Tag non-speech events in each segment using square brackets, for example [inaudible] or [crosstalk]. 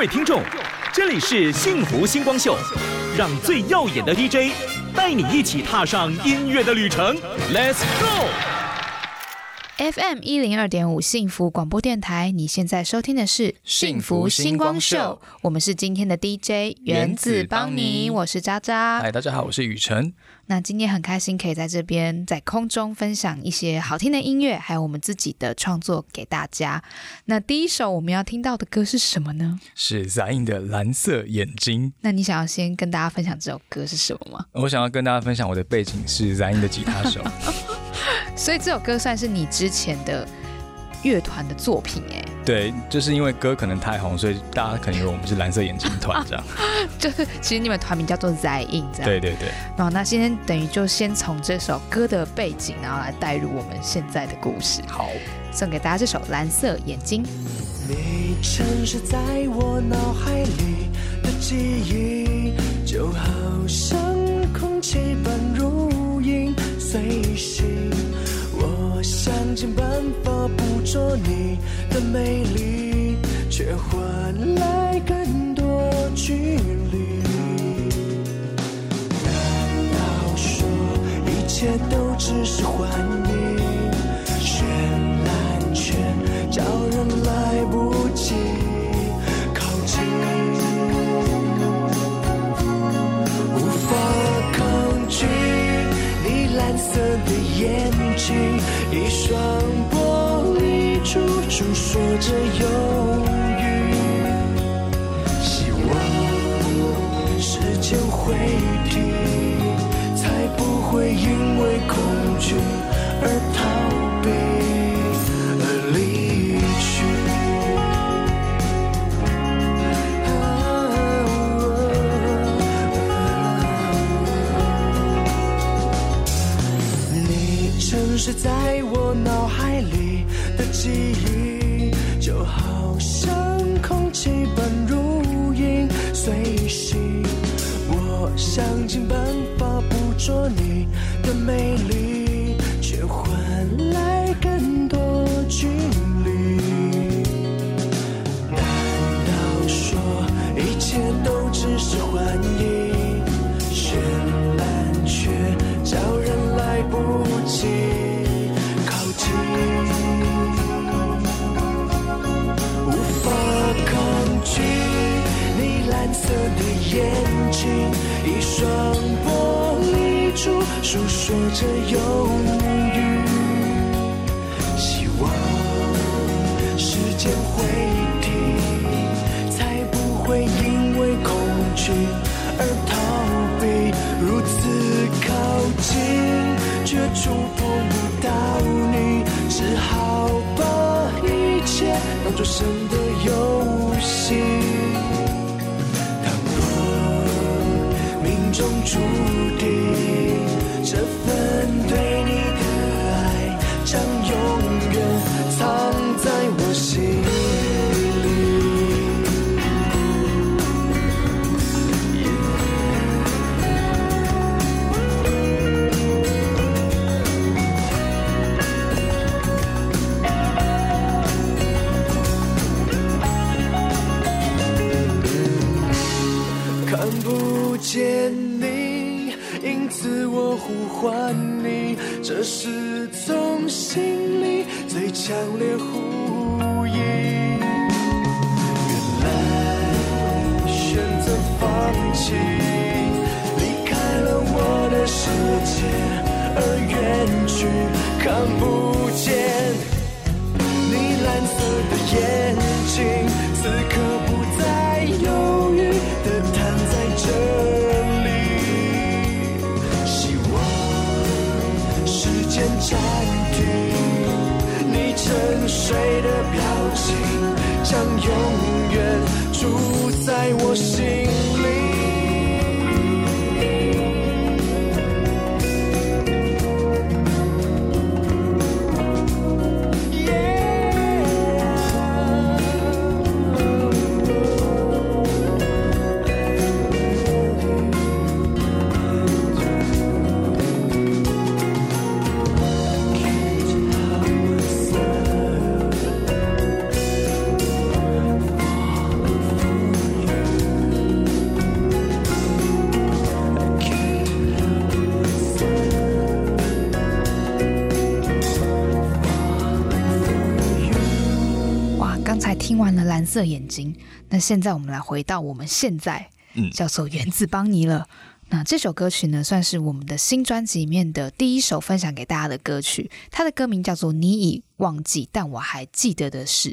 位听众，这里是幸福星光秀，让最耀眼的 [laughs] DJ 带你一起踏上音乐的旅程，Let's go！FM 一零二点五幸福广播电台，你现在收听的是幸福星光秀，我们是今天的 DJ 原子邦尼，我是渣渣。嗨，大家好，我是雨辰。那今天很开心可以在这边在空中分享一些好听的音乐，还有我们自己的创作给大家。那第一首我们要听到的歌是什么呢？是 Zayn 的《蓝色眼睛》。那你想要先跟大家分享这首歌是什么吗？我想要跟大家分享我的背景是 Zayn 的吉他手，[laughs] 所以这首歌算是你之前的乐团的作品哎。对，就是因为歌可能太红，所以大家可能以为我们是蓝色眼睛团这样。[laughs] 就是其实你们团名叫做样。对对对。然后那今天等于就先从这首歌的背景，然后来带入我们现在的故事。好，送给大家这首《蓝色眼睛》。你沉睡在我脑海里的记忆，就好像空气般如影随形。我想尽办法捕捉你的美丽，却换来更多距离。难道说一切都只是幻影？绚烂却叫人来不及靠近，无法抗拒你蓝色的眼睛，一双玻璃珠诉说着忧记忆，就好像空气般如影随形。我想尽办法捕捉你的美丽，诉说着忧郁。希望时间会听完了《蓝色眼睛》，那现在我们来回到我们现在，嗯叫做原子邦尼了。那这首歌曲呢，算是我们的新专辑里面的第一首分享给大家的歌曲。它的歌名叫做《你已忘记，但我还记得的事》。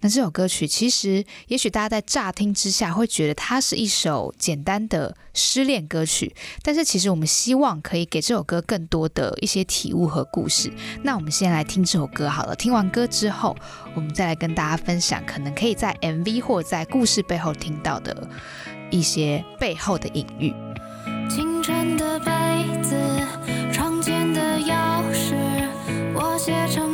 那这首歌曲其实，也许大家在乍听之下会觉得它是一首简单的失恋歌曲，但是其实我们希望可以给这首歌更多的一些体悟和故事。那我们先来听这首歌好了，听完歌之后，我们再来跟大家分享，可能可以在 MV 或在故事背后听到的一些背后的隐喻。清晨的被子，窗前的钥匙，我写成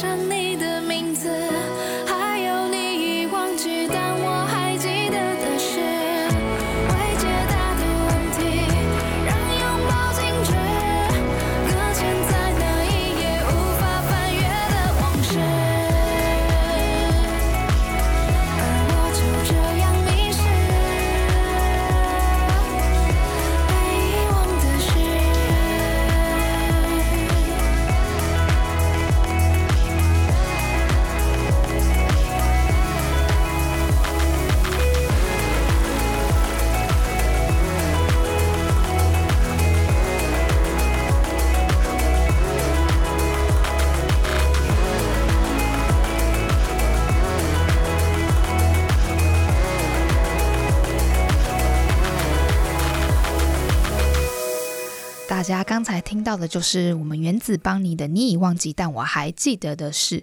上你家刚才听到的就是我们原子邦尼的《你已忘记，但我还记得的事》。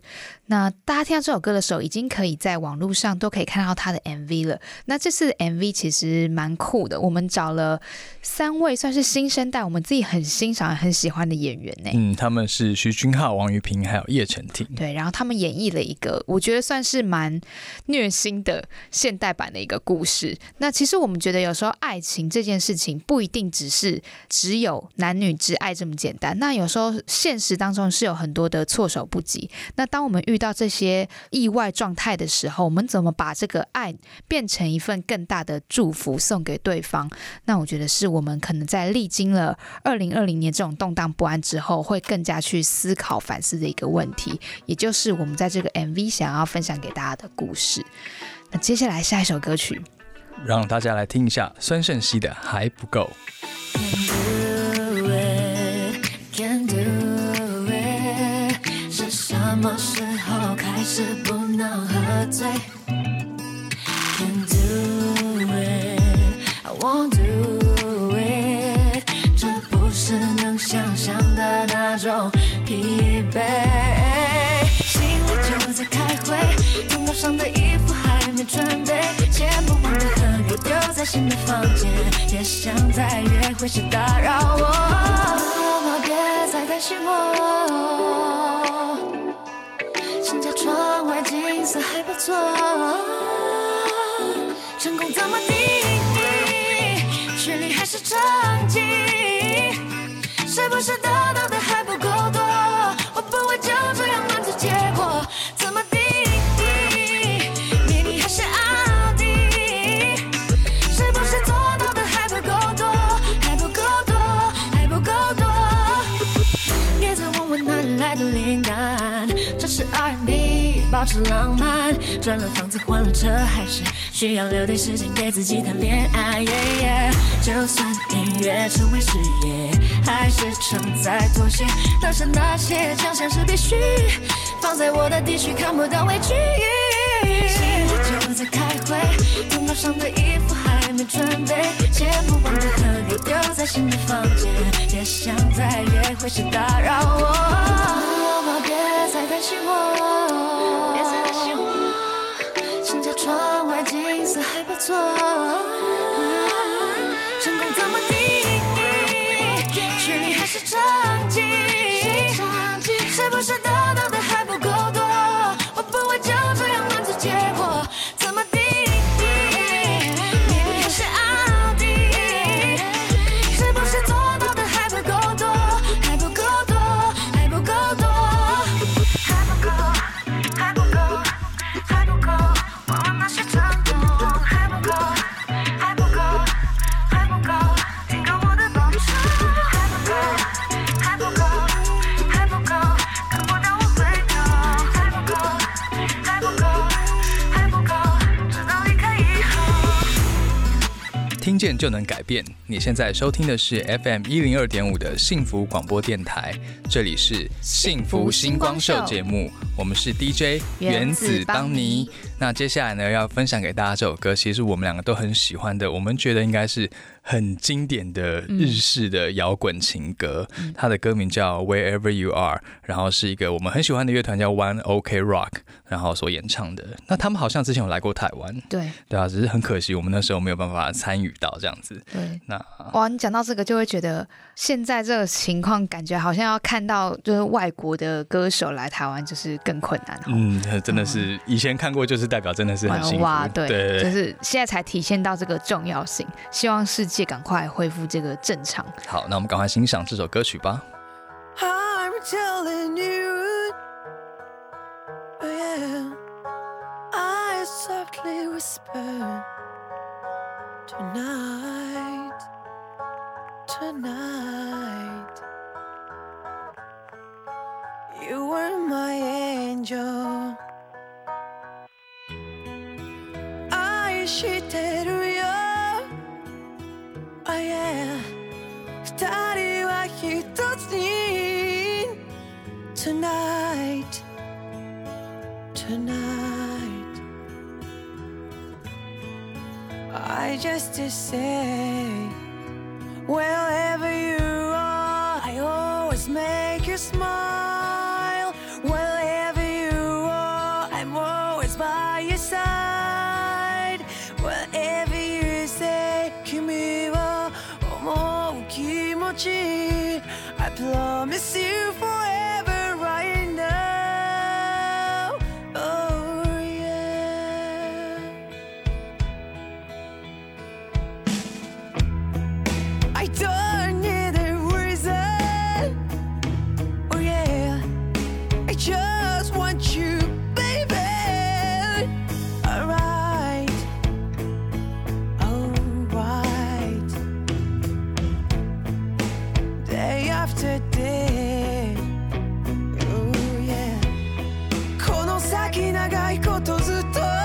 那大家听到这首歌的时候，已经可以在网络上都可以看到他的 MV 了。那这次 MV 其实蛮酷的，我们找了三位算是新生代，我们自己很欣赏、很喜欢的演员呢。嗯，他们是徐君浩、王玉平还有叶晨婷。对，然后他们演绎了一个我觉得算是蛮虐心的现代版的一个故事。那其实我们觉得有时候爱情这件事情不一定只是只有男女之爱这么简单。那有时候现实当中是有很多的措手不及。那当我们遇到这些意外状态的时候，我们怎么把这个爱变成一份更大的祝福送给对方？那我觉得是我们可能在历经了二零二零年这种动荡不安之后，会更加去思考反思的一个问题，也就是我们在这个 MV 想要分享给大家的故事。那接下来下一首歌曲，让大家来听一下孙盛熙的《还不够》。那种疲惫。心里就在开会，头脑上的衣服还没准备，钱不忘的合约丢在新的房间，也想再约会时打扰我。妈，别再担心我，现在窗外景色还不错，成功怎么定义？距离还是成绩？是不是得到的 R&B，保持浪漫。转了房子，换了车，还是需要留点时间给自己谈恋爱。Yeah, yeah 就算音乐成为事业，还是常在妥协。当下那些奖项是必须，放在我的地区看不到委屈。心里就在开会，头脑上的衣服还没准备，钱不忘的合约丢在新的房间，也想再约会时打扰我。别再担心我，别再担心我，窗外景色还不错。成功怎么定义？距离还是成绩？是不是听见就能改变。你现在收听的是 FM 一零二点五的幸福广播电台，这里是幸福星光秀节目，我们是 DJ 原子邦尼。那接下来呢，要分享给大家这首歌，其实我们两个都很喜欢的，我们觉得应该是很经典的日式的摇滚情歌。它的歌名叫 Wherever You Are，然后是一个我们很喜欢的乐团叫 One OK Rock，然后所演唱的。那他们好像之前有来过台湾，对对啊，只是很可惜我们那时候没有办法参与到这样子。对。那哇，你讲到这个，就会觉得现在这个情况，感觉好像要看到就是外国的歌手来台湾，就是更困难哦。嗯，真的是以前看过，就是代表真的是很幸福。哇，对，对就是现在才体现到这个重要性。希望世界赶快恢复这个正常。好，那我们赶快欣赏这首歌曲吧。I'm telling you, yeah. I softly whisper tonight, tonight. You were my angel. I 知ってるよ Oh yeah 二人は一つに Tonight Tonight I just to say Well, every 先長いことずっと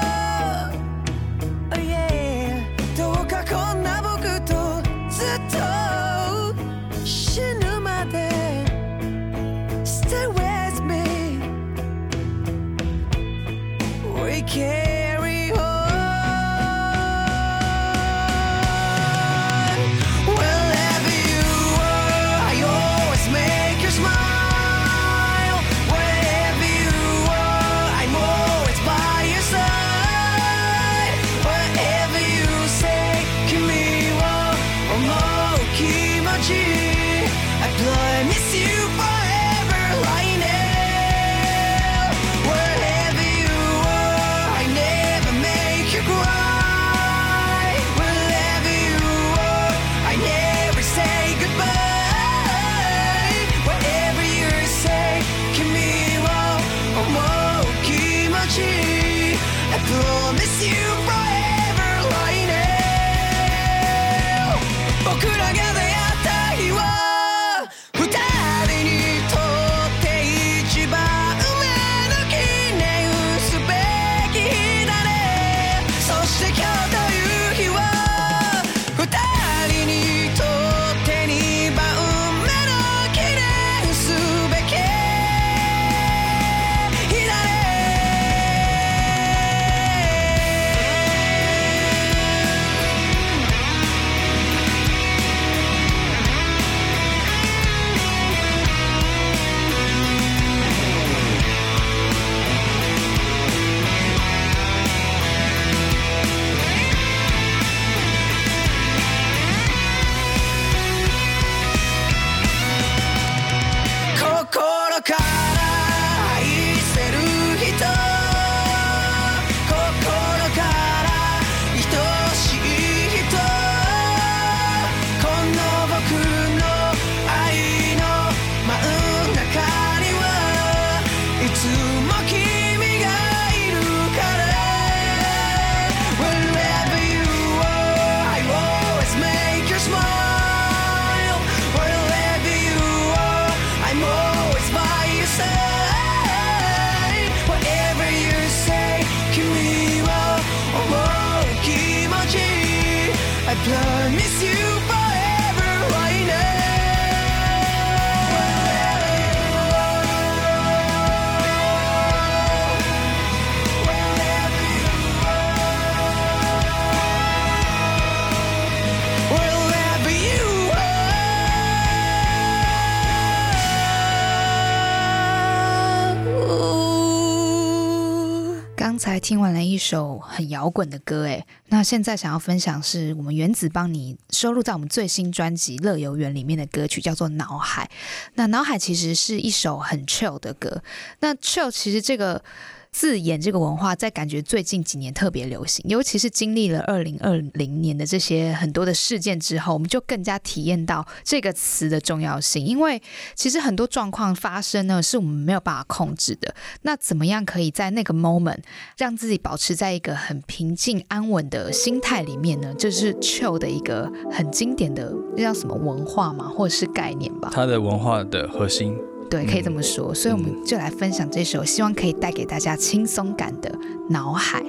听完了一首很摇滚的歌，哎，那现在想要分享是我们原子帮你收录在我们最新专辑《乐游园》里面的歌曲，叫做《脑海》。那《脑海》其实是一首很 chill 的歌。那 chill 其实这个字眼这个文化，在感觉最近几年特别流行，尤其是经历了二零二零年的这些很多的事件之后，我们就更加体验到这个词的重要性。因为其实很多状况发生呢，是我们没有办法控制的。那怎么样可以在那个 moment 让自己保持在一个很平静安稳的心态里面呢？就是 chill 的一个很经典的，那叫什么文化嘛，或者是概念吧？它的文化的核心。对，可以这么说。所以我们就来分享这首，希望可以带给大家轻松感的脑海。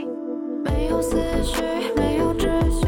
没有思绪，没有秩序，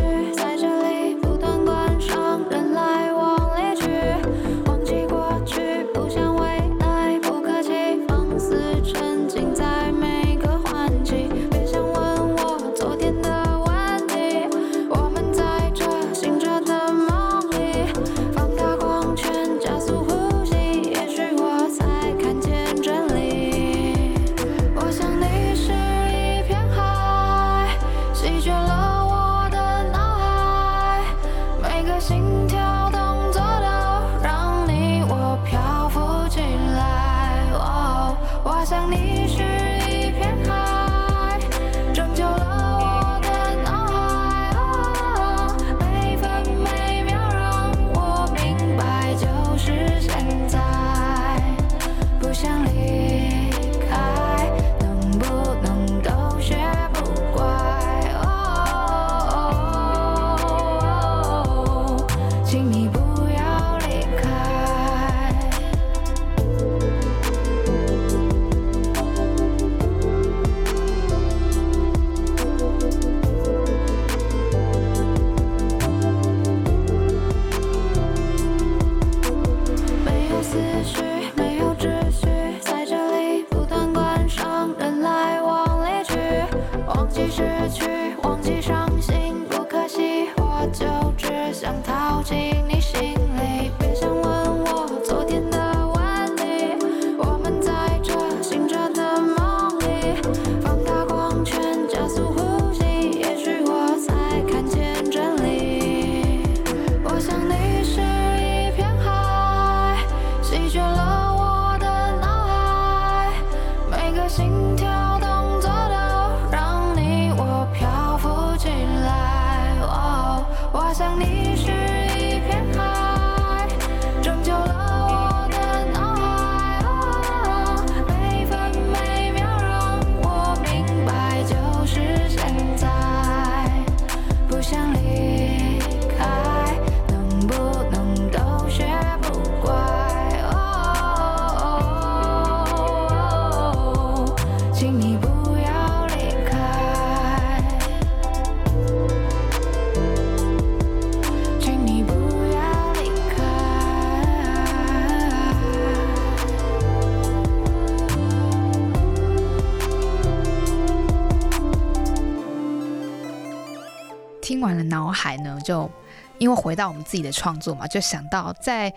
到我们自己的创作嘛，就想到在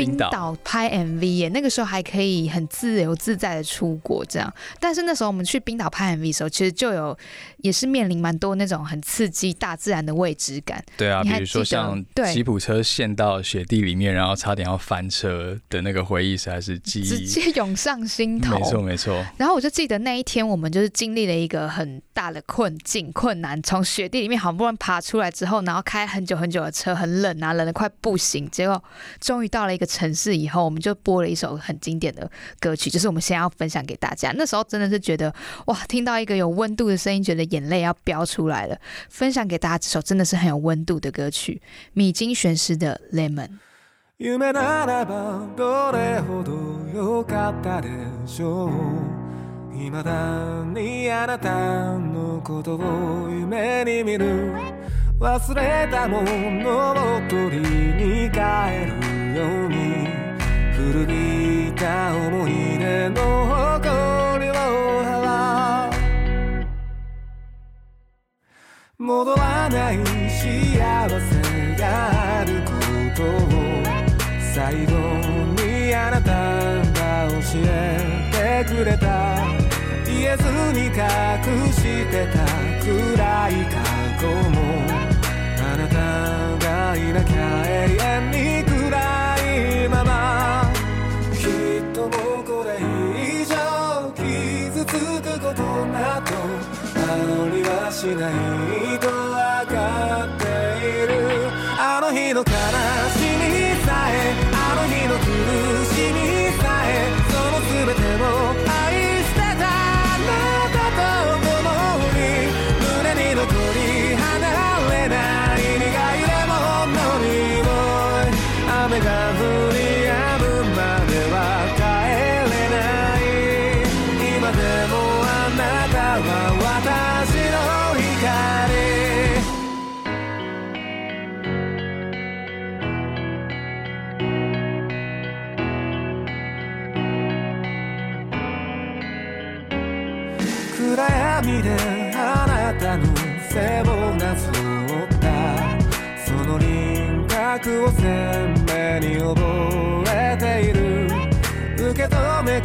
冰冰岛岛拍 MV 耶，那个时候还可以很自由自在的出国这样。但是那时候我们去冰岛拍 MV 的时候，其实就有也是面临蛮多那种很刺激大自然的未知感。对啊，比如说像对吉普车陷到雪地里面，然后差点要翻车的那个回忆，实在是记忆直忆。接涌上心头。没错没错，然后我就记得那一天，我们就是经历了一个很大的困境、困难，从雪地里面好不容易爬出来之后，然后开很久很久的车，很冷啊，冷的快不行。结果终于到了一个城市以后，我们就播了一首很经典的歌曲，就是我们现在要分享给大家。那时候真的是觉得哇，听到一个有温度的声音，觉得眼泪要飙出来了。分享给大家这首真的是很有温度的歌曲，米津玄师的《Lemon》。夢ならばどれほど良かったでしょう未だにあなたのことを夢に見る忘れたものを取りに帰る ように古びた思い出の誇りを払う戻らない幸せがあることを最後にあなたが教えてくれた言えずに隠してた暗い過去もあなたがいなきゃ永遠にしないと分かっている。あの日の悲し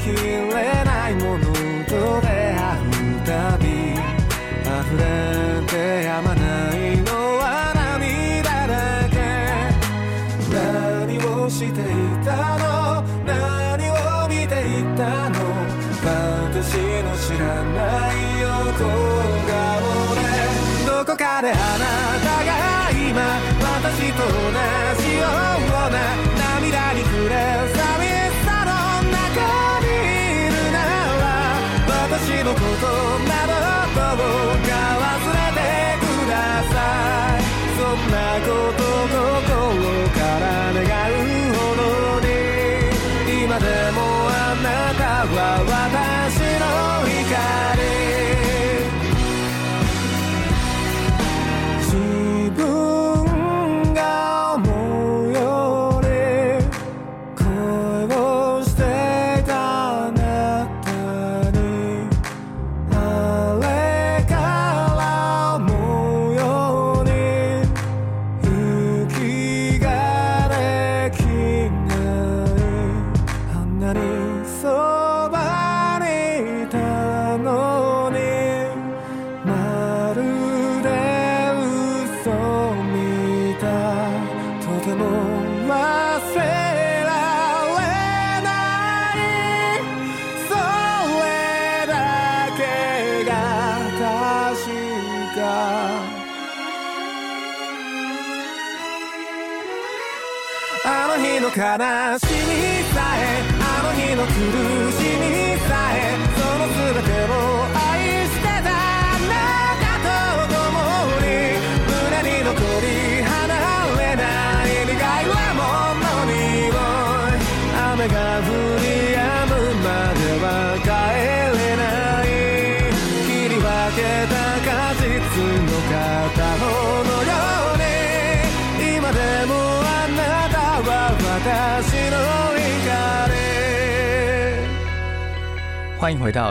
you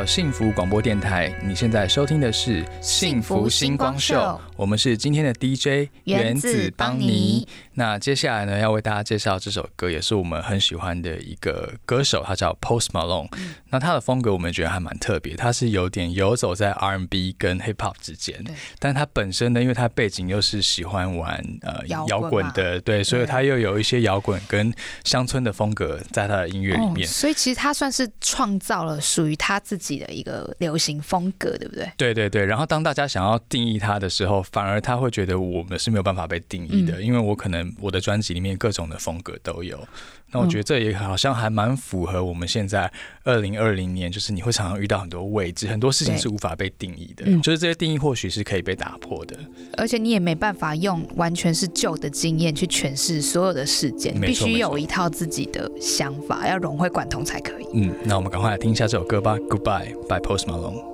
到幸福广播电台，你现在收听的是幸福星光秀，我们是今天的 DJ 原子邦尼。那接下来呢，要为大家介绍这首歌，也是我们很喜欢的一个歌手，他叫 Post Malone。那他的风格我们觉得还蛮特别，他是有点游走在 R&B 跟 Hip Hop 之间，但他本身呢，因为他背景又是喜欢玩呃摇滚的，对，所以他又有一些摇滚跟乡村的风格在他的音乐里面。哦所以其实他算是创造了属于他自己的一个流行风格，对不对？对对对，然后当大家想要定义他的时候，反而他会觉得我们是没有办法被定义的，因为我可能我的专辑里面各种的风格都有。那我觉得这也好像还蛮符合我们现在二零二零年，就是你会常常遇到很多未知，很多事情是无法被定义的，嗯就是这些定义或许是可以被打破的。而且你也没办法用完全是旧的经验去诠释所有的事件，你必须有一套自己的想法，要融会贯通才可以。嗯，那我们赶快来听一下这首歌吧，《Goodbye》by Post Malone。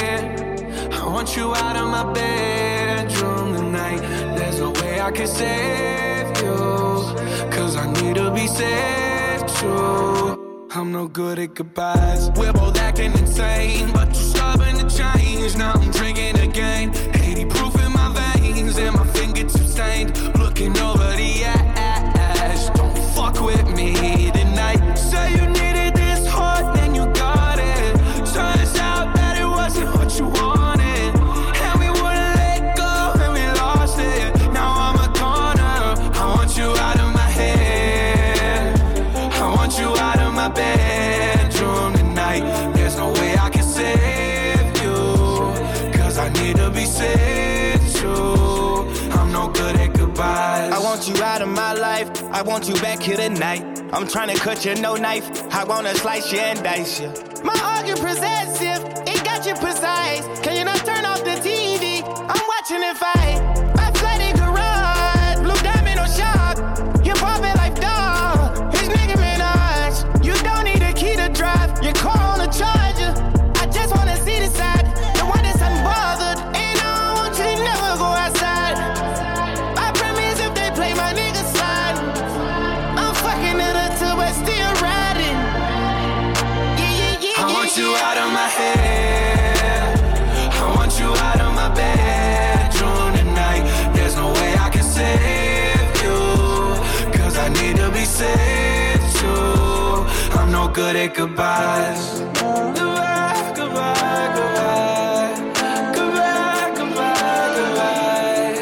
Want you out of my bedroom tonight. There's no way I can save you. Cause I need to be saved too. I'm no good at goodbyes. We're both acting insane, but you're stubborn to change. Now I'm drinking again. 80 proof in my veins, and my fingertips stained. Looking over the ash. Don't fuck with me my bedroom tonight. There's no way I can save you. Cause I need to be. I'm no good at goodbyes. I want you out of my life. I want you back here tonight. I'm trying to cut you, no knife. I wanna slice you and dice you. My argument possessive, it got you precise. Can you not turn off the TV? I'm watching it fight. good at goodbyes. Goodbye, goodbye, goodbye. Goodbye, goodbye, goodbye.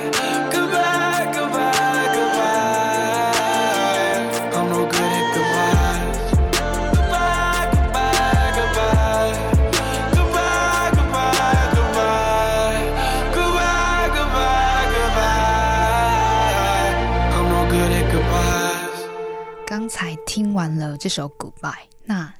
Goodbye, goodbye, goodbye. I'm no good at goodbyes. Goodbye, goodbye, goodbye. Goodbye, goodbye, goodbye. Goodbye, goodbye, goodbye. I'm no good at goodbyes. 刚才听完了这首《Goodbye》，那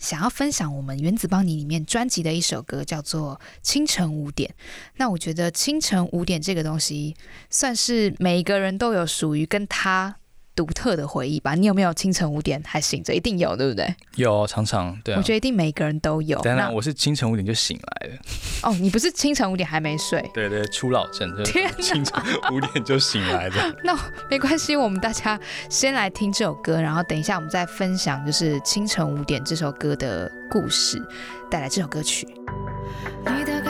想要分享我们原子邦尼里面专辑的一首歌，叫做《清晨五点》。那我觉得清晨五点这个东西，算是每个人都有属于跟他独特的回忆吧。你有没有清晨五点还醒着？一定有，对不对？有常常对啊我，觉得一定每个人都有。当然那我是清晨五点就醒来了，哦，你不是清晨五点还没睡？对对，初老症，就是天哪清晨五点就醒来的。[laughs] 那没关系，我们大家先来听这首歌，然后等一下我们再分享就是《清晨五点》这首歌的故事，带来这首歌曲。你的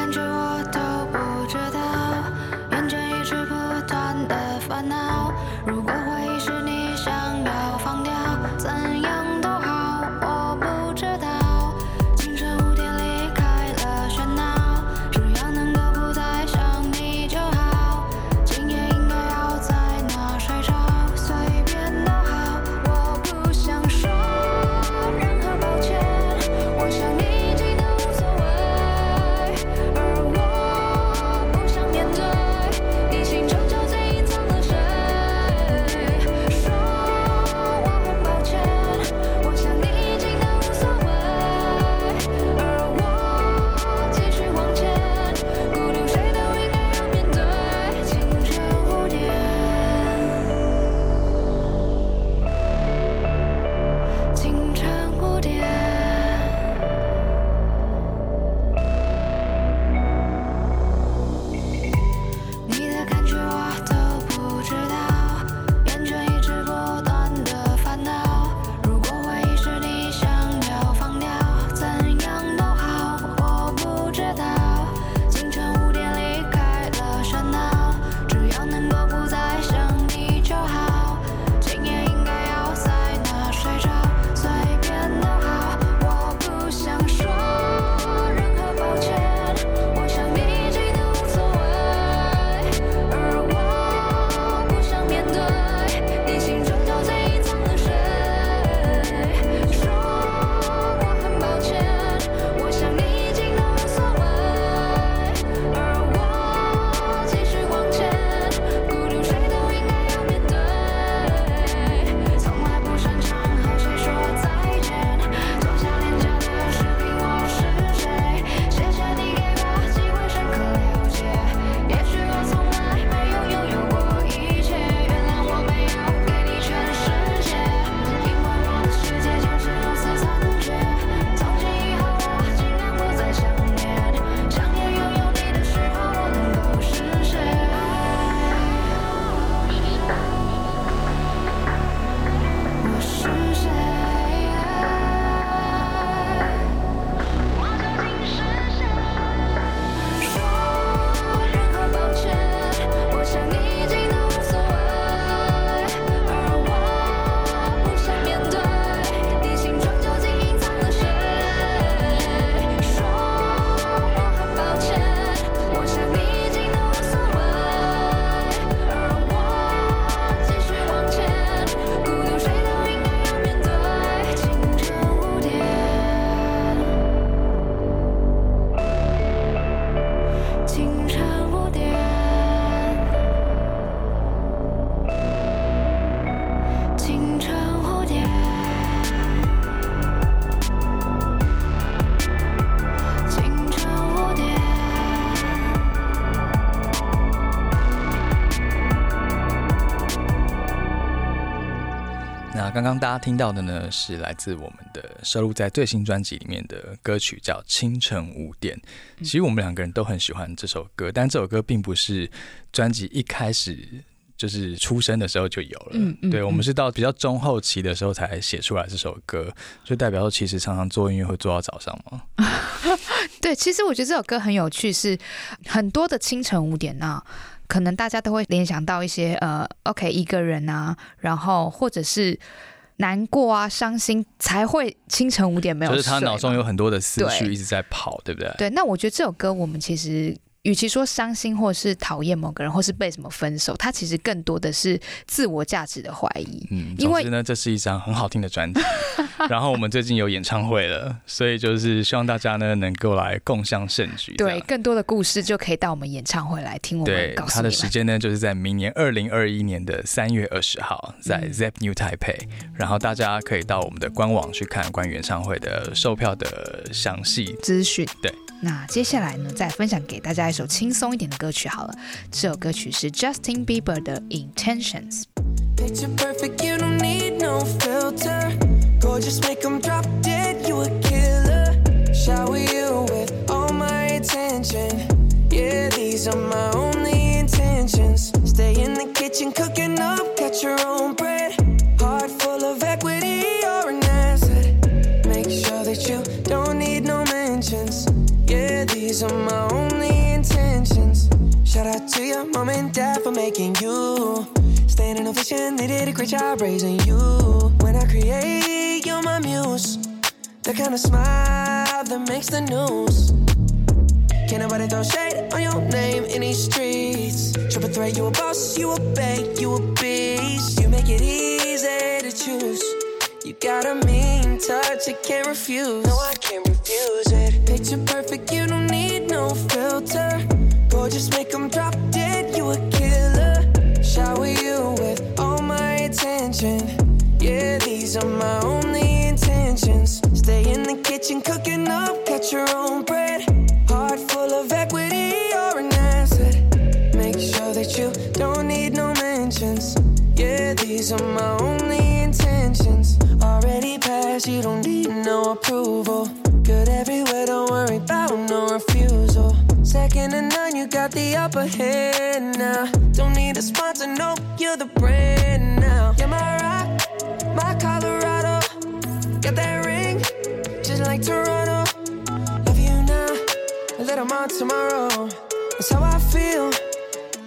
刚刚大家听到的呢，是来自我们的收录在最新专辑里面的歌曲，叫《清晨五点》。其实我们两个人都很喜欢这首歌，但这首歌并不是专辑一开始就是出生的时候就有了。嗯嗯对，我们是到比较中后期的时候才写出来这首歌，就代表说其实常常做音乐会做到早上嘛。[laughs] 对，其实我觉得这首歌很有趣，是很多的清晨五点啊，可能大家都会联想到一些呃，OK 一个人啊，然后或者是难过啊、伤心才会清晨五点没有就是他脑中有很多的思绪一直在跑，对不对？对，那我觉得这首歌我们其实。与其说伤心，或是讨厌某个人，或是被什么分手，它其实更多的是自我价值的怀疑。嗯，因为呢，这是一张很好听的专辑。[laughs] 然后我们最近有演唱会了，所以就是希望大家呢能够来共襄盛举。这对，更多的故事就可以到我们演唱会来听我对们告诉他的。时间呢，就是在明年二零二一年的三月二十号，在嗯 Zep New Taipei。然后大家可以到我们的官网去看关于演唱会的售票的详细。资讯。对，那接下来呢，再分享给大家一首轻松一点的歌曲好了。这首歌曲是 Justin Bieber 的 Intentions。Job raising you. When I create, you're my muse. The kind of smile that makes the news. Can't nobody throw shade on your name in these streets. Triple threat, you a boss, you a bank, you a beast. You make it easy to choose. You got a mean touch, I can't refuse. No, I can't refuse it. Picture perfect, you don't need no filter. Gorgeous, make 'em drop dead, attention. Yeah, these are my only intentions. Stay in the kitchen, cooking up, cut your own bread. Heart full of equity, you're an asset. Make sure that you don't need no mentions. Yeah, these are my only intentions. Already passed, you don't need no approval. Good everywhere, don't worry about no refusal. Second to none, you got the upper hand now. Don't need a sponsor, no, you're the brand. You're my rock, my Colorado. Got that ring, just like Toronto. Love you now, a little more tomorrow. That's how I feel.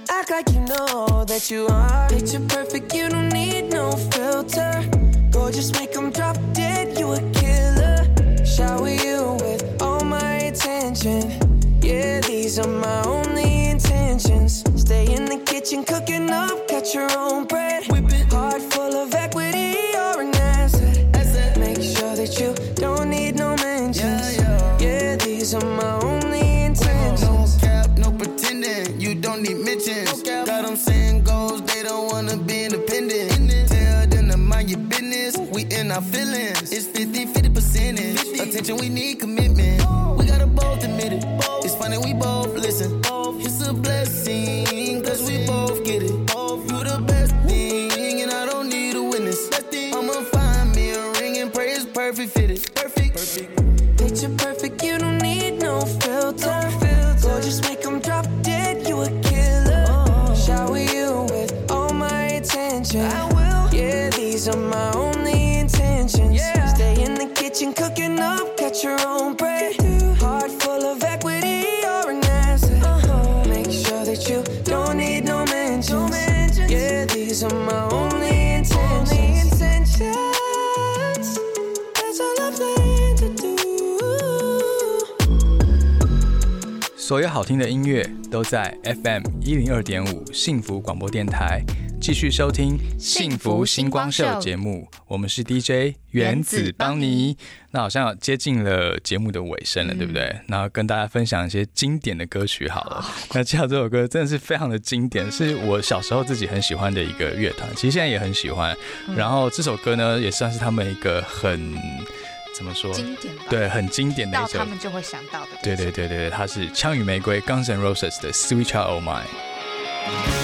Act like you know that you are. Picture perfect, you don't need no filter. Gorgeous, make 都在 FM 一零二点五幸福广播电台。继续收听《幸福星光秀》节目，我们是 DJ 原子邦尼。那好像接近了节目的尾声了，对不对？那跟大家分享一些经典的歌曲好了。那介绍这首歌真的是非常的经典，是我小时候自己很喜欢的一个乐团，其实现在也很喜欢。然后这首歌呢，也算是他们一个很怎么说？经典吧？对，很经典的一首到他们就会想到的。对对对对对，它是枪与玫瑰 Guns N' Roses 的 Sweet Child O' Mine。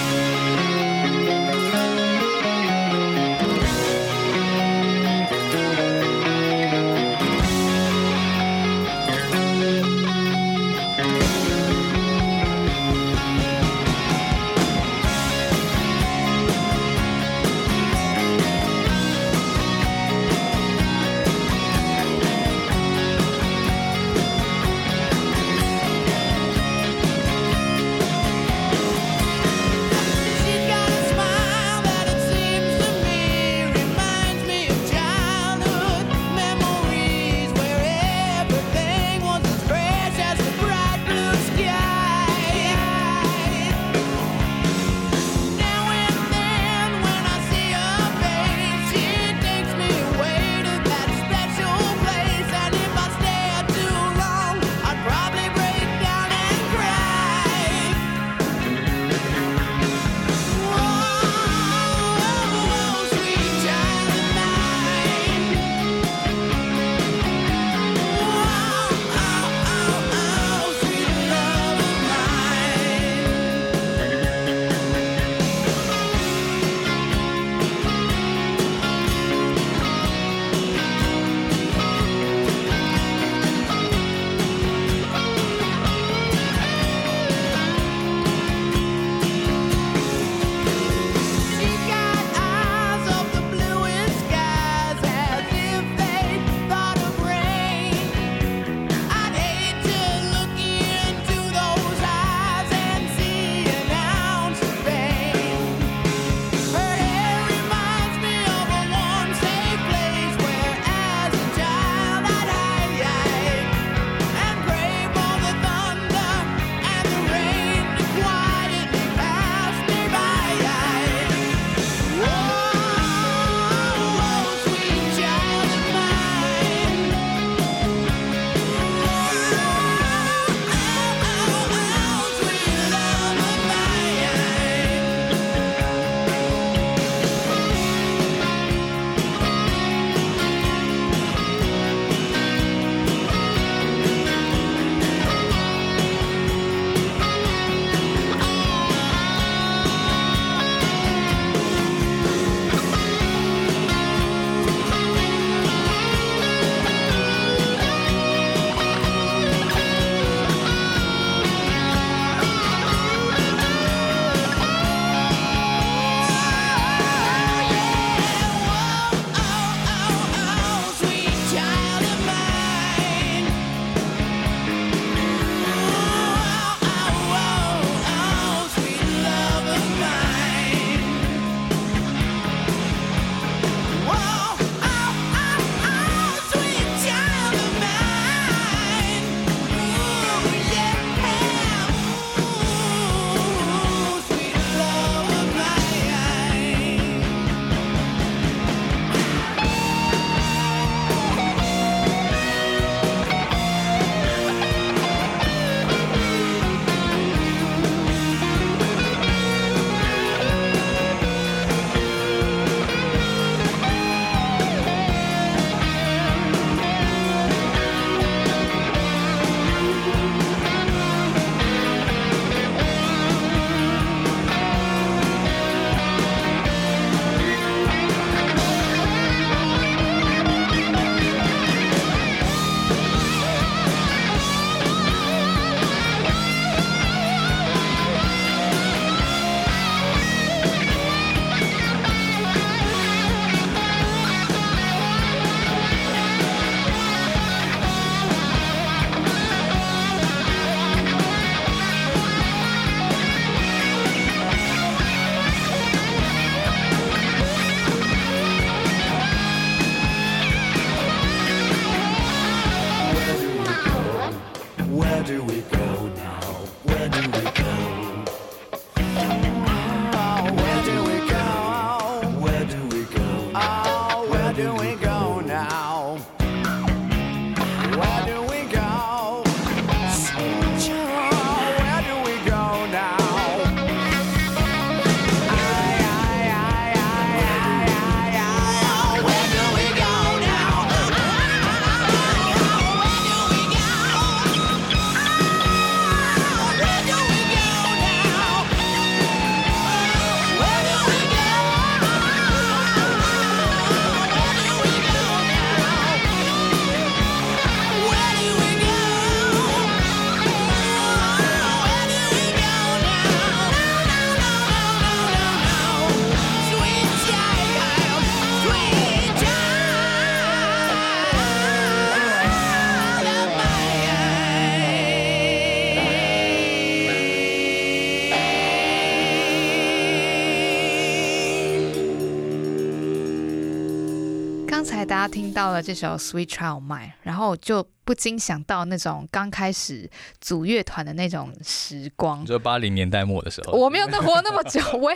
了这首《Sweet Child Mine》，然后就不禁想到那种刚开始组乐团的那种时光你。说八零年代末的时候，我没有那活那么久，喂，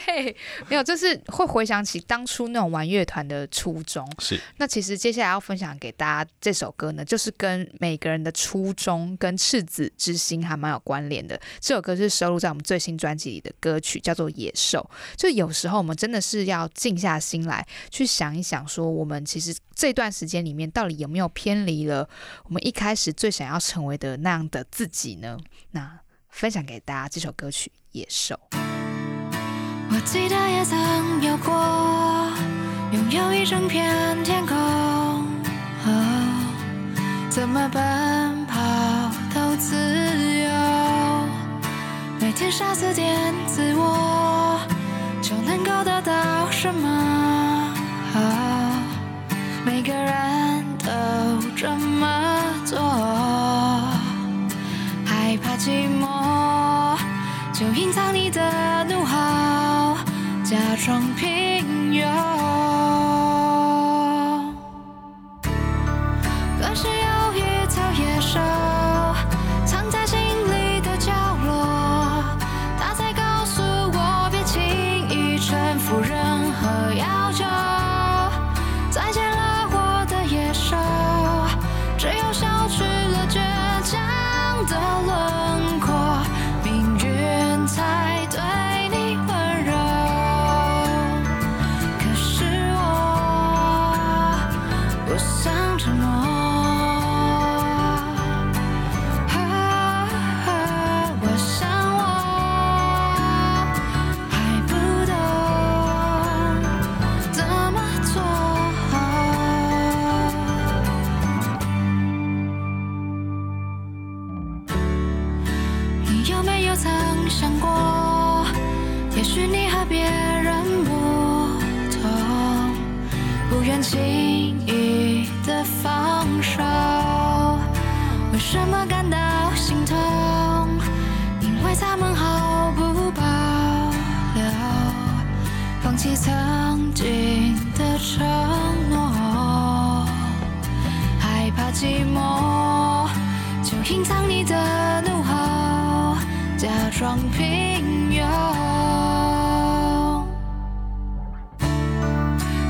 没有，就是会回想起当初那种玩乐团的初衷。是那其实接下来要分享给大家这首歌呢，就是跟每个人的初衷跟赤子之心还蛮有关联的。这首歌是收录在我们最新专辑里的歌曲，叫做《野兽》。就有时候我们真的是要静下心来，去想一想，说我们其实这段时间里面到底有没有偏离了我们一开开始最想要成为的那样的自己呢？那分享给大家这首歌曲《野兽》。我记得也曾有过拥有一整片天空，哦，怎么奔跑都自由，每天杀死点自我，就能够得到什么？哦，每个人就隐藏你的怒吼，假装平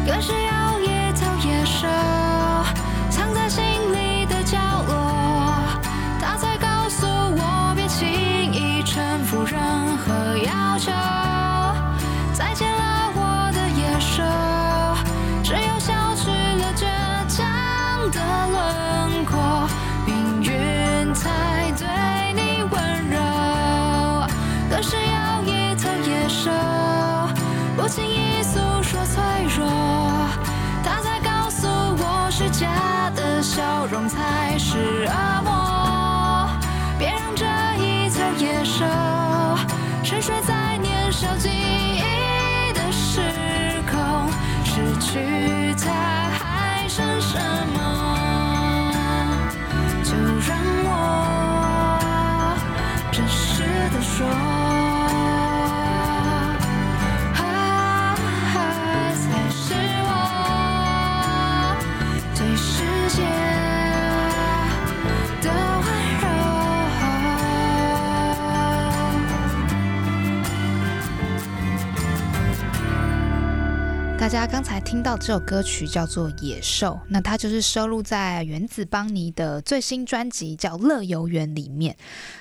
可是听到这首歌曲叫做《野兽》，那它就是收录在原子邦尼的最新专辑叫《乐游园》里面。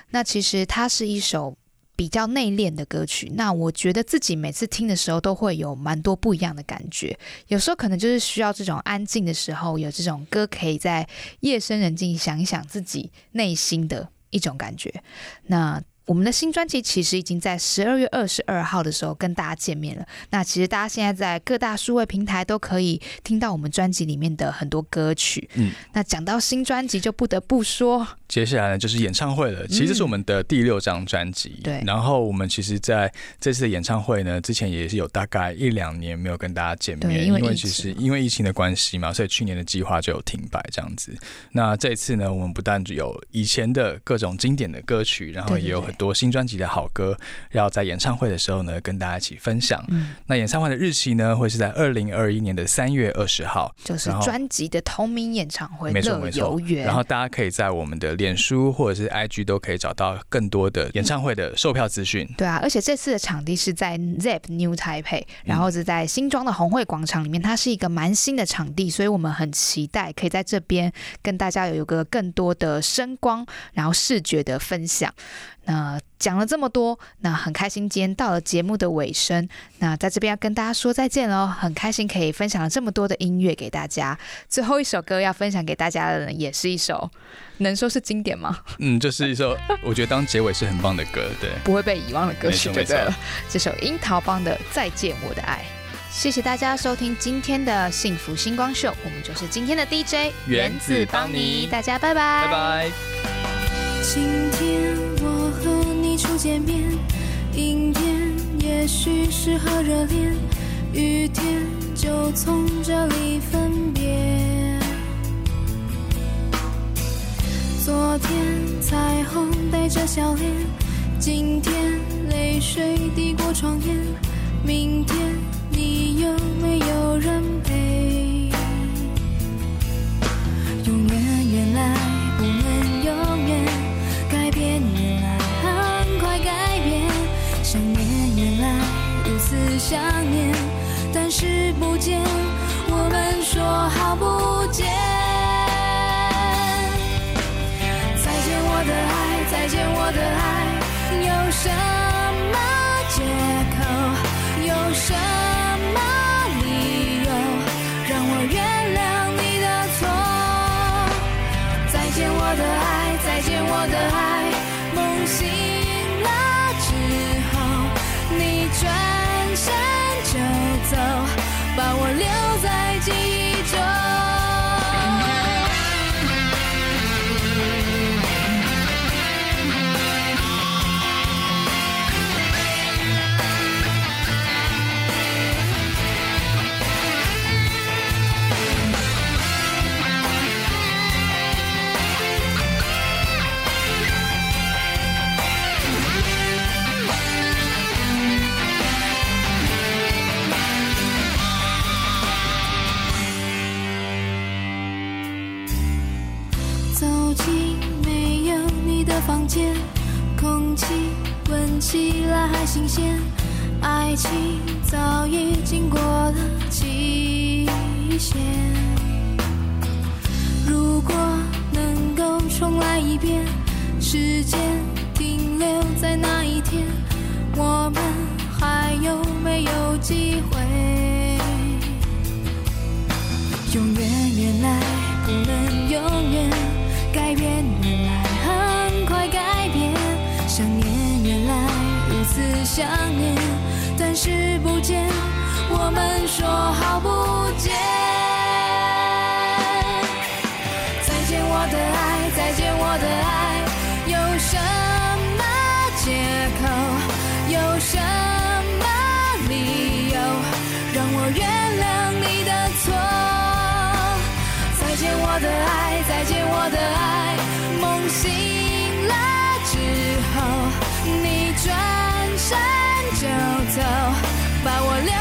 那其实它是一首比较内敛的歌曲，那我觉得自己每次听的时候都会有蛮多不一样的感觉。有时候可能就是需要这种安静的时候，有这种歌可以在夜深人静想一想自己内心的一种感觉。那我们的新专辑其实已经在十二月二十二号的时候跟大家见面了。那其实大家现在在各大数位平台都可以听到我们专辑里面的很多歌曲。嗯，那讲到新专辑，就不得不说，接下来呢就是演唱会了。其实这是我们的第六张专辑，嗯对然后我们其实在这次的演唱会呢，之前也是有大概一两年没有跟大家见面，对因为其实因为疫情的关系嘛，所以去年的计划就有停摆这样子。那这一次呢，我们不但有以前的各种经典的歌曲，然后也有对很多新专辑的好歌，要在演唱会的时候呢跟大家一起分享。嗯那演唱会的日期呢会是在二零二一年的三月二十号，就是专辑的同名演唱会《乐没错没错游园》，然后大家可以在我们的脸书或者是 IG 都可以找到更多的演唱会的售票资讯。对啊，而且这次的场地是在 Zep New Taipei，然后是在新庄的红会广场里面，它是一个蛮新的场地，所以我们很期待可以在这边跟大家有一个更多的声光，然后视觉的分享。那讲了这么多，那很开心今天到了节目的尾声，那在这边要跟大家说再见喽，很开心可以分享了这么多的音乐给大家。最后一首歌要分享给大家的呢，也是一首能说是经典吗？[laughs] 嗯，就是一首我觉得当结尾是很棒的歌，对。不会被遗忘的歌曲，就对。这首樱桃帮的《再见我的爱》，谢谢大家收听今天的幸福星光秀，我们就是今天的 DJ 原子邦尼大家拜拜，拜拜。今天我和你初见面，阴天也许适合热恋，雨天就从这里分别。昨天彩虹带着笑脸，今天泪水滴过窗沿，明天你有没有人陪？想念，但是不见，我们说好不见。再见我的爱，再见我的爱，有什么借口？有什么理由让我原谅你的错？再见我的爱，再见我的爱，梦醒了之后，你转走，把我留间，空气闻起来还新鲜，爱情早已经过了期限。如果能够重来一遍，时间停留在那一天，我们还有没有机会？永远原来不能永远，改变想念，但是不见，我们说好不见。再见我的爱，再见我的爱，有什么借口？有什么理由让我原谅你的错？再见我的爱，再见我的爱，转就走，把我留